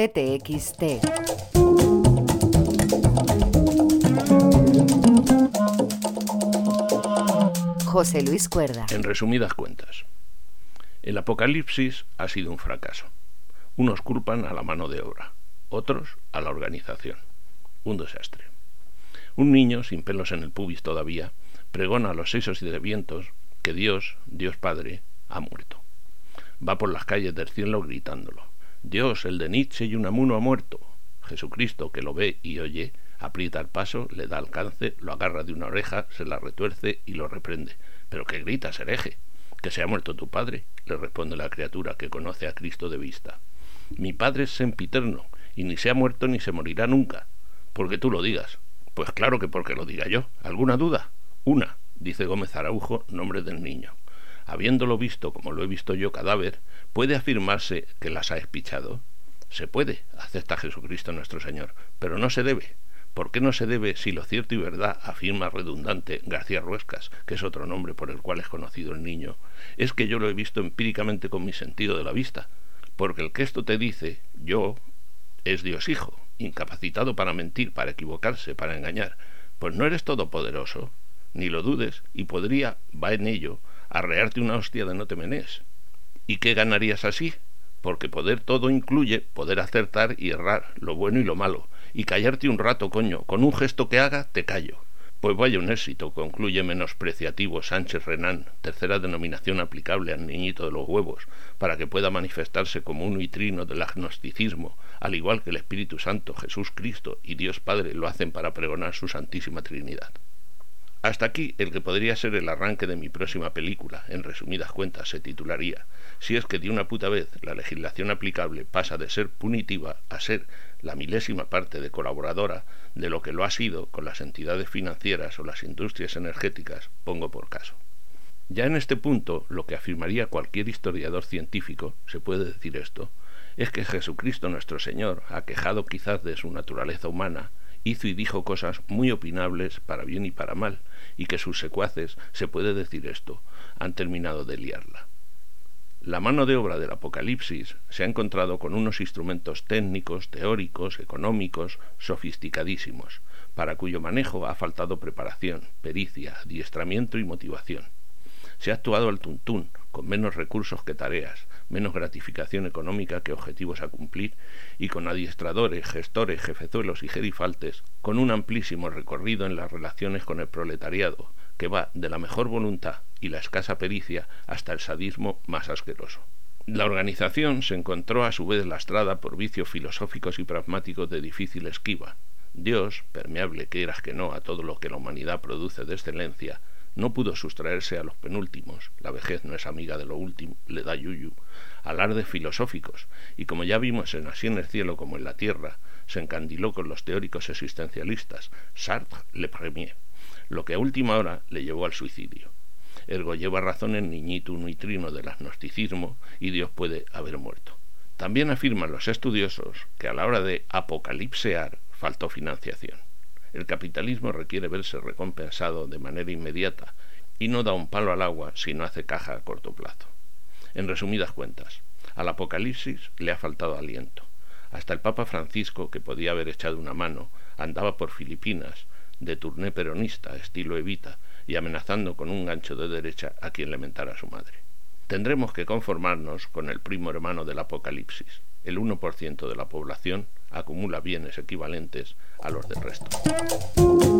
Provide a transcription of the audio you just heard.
CTXT. José Luis Cuerda. En resumidas cuentas, el apocalipsis ha sido un fracaso. Unos culpan a la mano de obra, otros a la organización. Un desastre. Un niño, sin pelos en el pubis todavía, pregona a los seis o siete vientos que Dios, Dios Padre, ha muerto. Va por las calles del cielo gritándolo. Dios, el de Nietzsche y Unamuno ha muerto. Jesucristo, que lo ve y oye, aprieta el paso, le da alcance, lo agarra de una oreja, se la retuerce y lo reprende. ¿Pero qué gritas, hereje? ¿Que se ha muerto tu padre? le responde la criatura que conoce a Cristo de vista. Mi padre es sempiterno, y ni se ha muerto ni se morirá nunca. Porque tú lo digas. Pues claro que porque lo diga yo. ¿Alguna duda? Una, dice Gómez Araujo, nombre del niño. Habiéndolo visto como lo he visto yo cadáver, ¿puede afirmarse que las ha espichado? Se puede, acepta Jesucristo nuestro Señor, pero no se debe. ¿Por qué no se debe si lo cierto y verdad afirma redundante García Ruescas, que es otro nombre por el cual es conocido el niño? Es que yo lo he visto empíricamente con mi sentido de la vista, porque el que esto te dice, yo, es Dios Hijo, incapacitado para mentir, para equivocarse, para engañar. Pues no eres todopoderoso, ni lo dudes, y podría, va en ello, arrearte una hostia de no te menes. ¿Y qué ganarías así? Porque poder todo incluye poder acertar y errar, lo bueno y lo malo, y callarte un rato, coño. Con un gesto que haga, te callo. Pues vaya un éxito, concluye menospreciativo Sánchez Renán, tercera denominación aplicable al niñito de los huevos, para que pueda manifestarse como un vitrino del agnosticismo, al igual que el Espíritu Santo, Jesús Cristo y Dios Padre lo hacen para pregonar su Santísima Trinidad. Hasta aquí el que podría ser el arranque de mi próxima película, en resumidas cuentas se titularía Si es que de una puta vez la legislación aplicable pasa de ser punitiva a ser la milésima parte de colaboradora de lo que lo ha sido con las entidades financieras o las industrias energéticas, pongo por caso. Ya en este punto, lo que afirmaría cualquier historiador científico, se puede decir esto, es que Jesucristo nuestro Señor, aquejado quizás de su naturaleza humana, hizo y dijo cosas muy opinables para bien y para mal, y que sus secuaces, se puede decir esto, han terminado de liarla. La mano de obra del Apocalipsis se ha encontrado con unos instrumentos técnicos, teóricos, económicos, sofisticadísimos, para cuyo manejo ha faltado preparación, pericia, adiestramiento y motivación. Se ha actuado al tuntún, con menos recursos que tareas, menos gratificación económica que objetivos a cumplir, y con adiestradores, gestores, jefezuelos y gerifaltes, con un amplísimo recorrido en las relaciones con el proletariado, que va de la mejor voluntad y la escasa pericia hasta el sadismo más asqueroso. La organización se encontró a su vez lastrada por vicios filosóficos y pragmáticos de difícil esquiva. Dios, permeable que eras que no a todo lo que la humanidad produce de excelencia, no pudo sustraerse a los penúltimos, la vejez no es amiga de lo último, le da yuyu, alardes filosóficos, y como ya vimos en Así en el cielo como en la tierra, se encandiló con los teóricos existencialistas, Sartre le premier, lo que a última hora le llevó al suicidio. Ergo lleva razón el niñito nuitrino del agnosticismo y Dios puede haber muerto. También afirman los estudiosos que a la hora de apocalipsear faltó financiación. El capitalismo requiere verse recompensado de manera inmediata y no da un palo al agua si no hace caja a corto plazo. En resumidas cuentas, al Apocalipsis le ha faltado aliento. Hasta el Papa Francisco, que podía haber echado una mano, andaba por Filipinas, de turné peronista, estilo Evita, y amenazando con un gancho de derecha a quien lamentara a su madre. Tendremos que conformarnos con el primo hermano del Apocalipsis. El 1% de la población acumula bienes equivalentes a los del resto.